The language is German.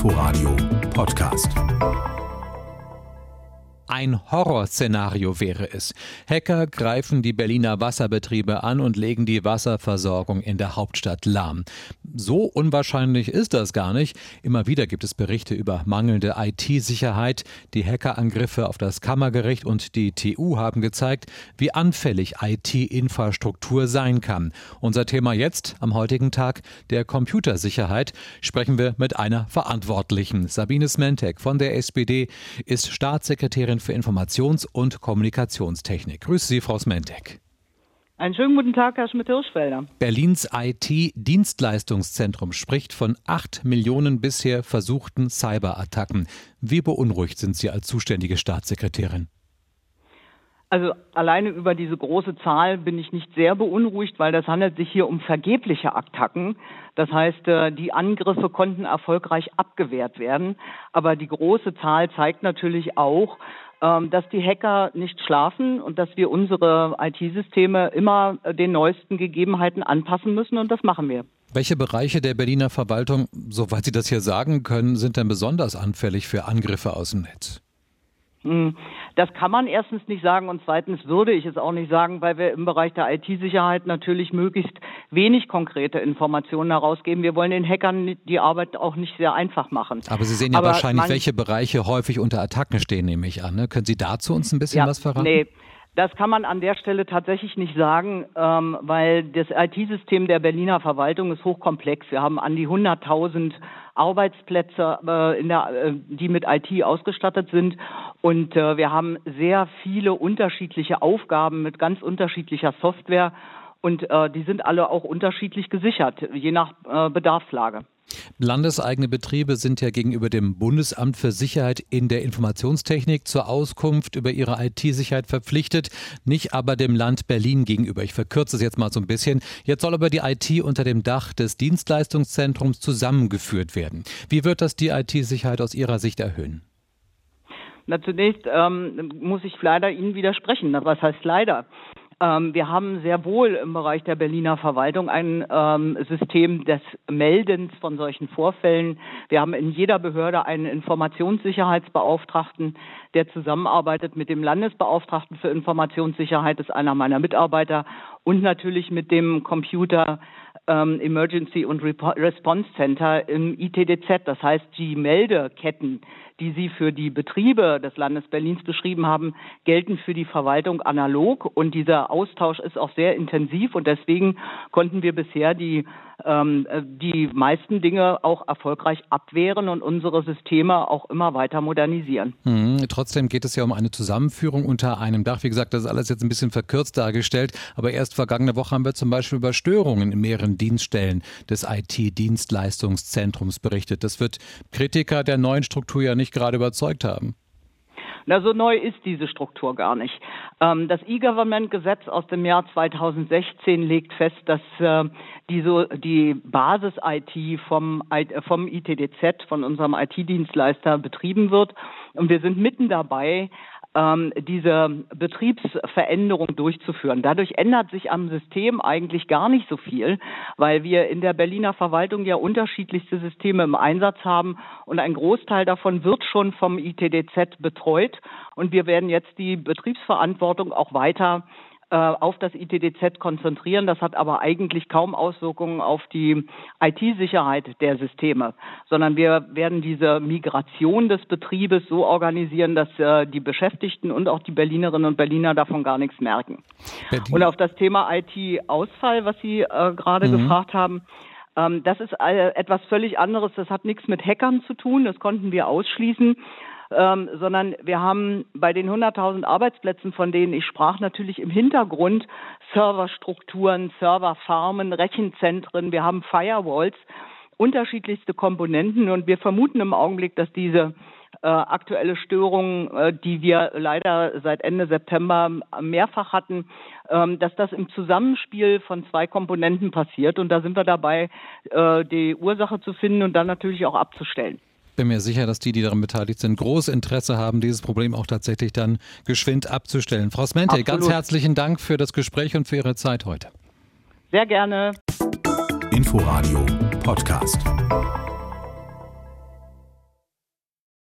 Inforadio Podcast. Ein Horrorszenario wäre es. Hacker greifen die Berliner Wasserbetriebe an und legen die Wasserversorgung in der Hauptstadt lahm. So unwahrscheinlich ist das gar nicht. Immer wieder gibt es Berichte über mangelnde IT-Sicherheit. Die Hackerangriffe auf das Kammergericht und die TU haben gezeigt, wie anfällig IT-Infrastruktur sein kann. Unser Thema jetzt, am heutigen Tag, der Computersicherheit, sprechen wir mit einer Verantwortlichen. Sabine Smentek von der SPD ist Staatssekretärin für Informations- und Kommunikationstechnik. Grüße Sie, Frau Smentek. Einen schönen guten Tag, Herr Schmidt-Hirschfelder. Berlins IT-Dienstleistungszentrum spricht von acht Millionen bisher versuchten Cyberattacken. Wie beunruhigt sind Sie als zuständige Staatssekretärin? Also alleine über diese große Zahl bin ich nicht sehr beunruhigt, weil das handelt sich hier um vergebliche Attacken. Das heißt, äh, die Angriffe konnten erfolgreich abgewehrt werden. Aber die große Zahl zeigt natürlich auch, dass die Hacker nicht schlafen und dass wir unsere IT-Systeme immer den neuesten Gegebenheiten anpassen müssen und das machen wir. Welche Bereiche der Berliner Verwaltung, soweit Sie das hier sagen können, sind denn besonders anfällig für Angriffe aus dem Netz? Hm, das kann man erstens nicht sagen und zweitens würde ich es auch nicht sagen, weil wir im Bereich der IT-Sicherheit natürlich möglichst wenig konkrete Informationen herausgeben. Wir wollen den Hackern die Arbeit auch nicht sehr einfach machen. Aber Sie sehen ja Aber wahrscheinlich, welche Bereiche häufig unter Attacken stehen, nehme ich an. Ne? Können Sie dazu uns ein bisschen ja, was verraten? Nee. Das kann man an der Stelle tatsächlich nicht sagen, ähm, weil das IT-System der Berliner Verwaltung ist hochkomplex. Wir haben an die 100.000 Arbeitsplätze, äh, in der, äh, die mit IT ausgestattet sind. Und äh, wir haben sehr viele unterschiedliche Aufgaben mit ganz unterschiedlicher Software. Und äh, die sind alle auch unterschiedlich gesichert, je nach äh, Bedarfslage. Landeseigene Betriebe sind ja gegenüber dem Bundesamt für Sicherheit in der Informationstechnik zur Auskunft über ihre IT-Sicherheit verpflichtet, nicht aber dem Land Berlin gegenüber. Ich verkürze es jetzt mal so ein bisschen. Jetzt soll aber die IT unter dem Dach des Dienstleistungszentrums zusammengeführt werden. Wie wird das die IT-Sicherheit aus Ihrer Sicht erhöhen? Na, zunächst ähm, muss ich leider Ihnen widersprechen. Was heißt leider? Ähm, wir haben sehr wohl im Bereich der Berliner Verwaltung ein ähm, System des Meldens von solchen Vorfällen. Wir haben in jeder Behörde einen Informationssicherheitsbeauftragten, der zusammenarbeitet mit dem Landesbeauftragten für Informationssicherheit, das ist einer meiner Mitarbeiter, und natürlich mit dem Computer ähm, Emergency und Response Center im ITDZ. Das heißt, die Meldeketten, die Sie für die Betriebe des Landes Berlins beschrieben haben, gelten für die Verwaltung analog. Und dieser Austausch ist auch sehr intensiv. Und deswegen konnten wir bisher die ähm, die meisten Dinge auch erfolgreich abwehren und unsere Systeme auch immer weiter modernisieren. Mhm. Trotzdem geht es ja um eine Zusammenführung unter einem Dach. Wie gesagt, das ist alles jetzt ein bisschen verkürzt dargestellt, aber erst vergangene Woche haben wir zum Beispiel über Störungen in mehreren Dienststellen des IT-Dienstleistungszentrums berichtet. Das wird Kritiker der neuen Struktur ja nicht gerade überzeugt haben. Na, so neu ist diese Struktur gar nicht. Ähm, das E-Government-Gesetz aus dem Jahr 2016 legt fest, dass äh, die, so, die Basis-IT vom, vom ITDZ, von unserem IT-Dienstleister betrieben wird. Und wir sind mitten dabei, ähm, diese Betriebsveränderung durchzuführen. Dadurch ändert sich am System eigentlich gar nicht so viel, weil wir in der Berliner Verwaltung ja unterschiedlichste Systeme im Einsatz haben und ein Großteil davon wird schon vom ITDZ betreut und wir werden jetzt die Betriebsverantwortung auch weiter äh, auf das ITDZ konzentrieren. Das hat aber eigentlich kaum Auswirkungen auf die IT-Sicherheit der Systeme, sondern wir werden diese Migration des Betriebes so organisieren, dass äh, die Beschäftigten und auch die Berlinerinnen und Berliner davon gar nichts merken. Berlin. Und auf das Thema IT-Ausfall, was Sie äh, gerade mhm. gefragt haben, ähm, das ist etwas völlig anderes. Das hat nichts mit Hackern zu tun. Das konnten wir ausschließen ähm, sondern wir haben bei den 100.000 Arbeitsplätzen, von denen ich sprach, natürlich im Hintergrund Serverstrukturen, Serverfarmen, Rechenzentren, wir haben Firewalls, unterschiedlichste Komponenten. Und wir vermuten im Augenblick, dass diese äh, aktuelle Störung, äh, die wir leider seit Ende September mehrfach hatten, ähm, dass das im Zusammenspiel von zwei Komponenten passiert. Und da sind wir dabei, äh, die Ursache zu finden und dann natürlich auch abzustellen bin mir sicher, dass die, die daran beteiligt sind, großes Interesse haben, dieses Problem auch tatsächlich dann geschwind abzustellen. Frau Smente, Absolut. ganz herzlichen Dank für das Gespräch und für Ihre Zeit heute. Sehr gerne. Inforadio Podcast.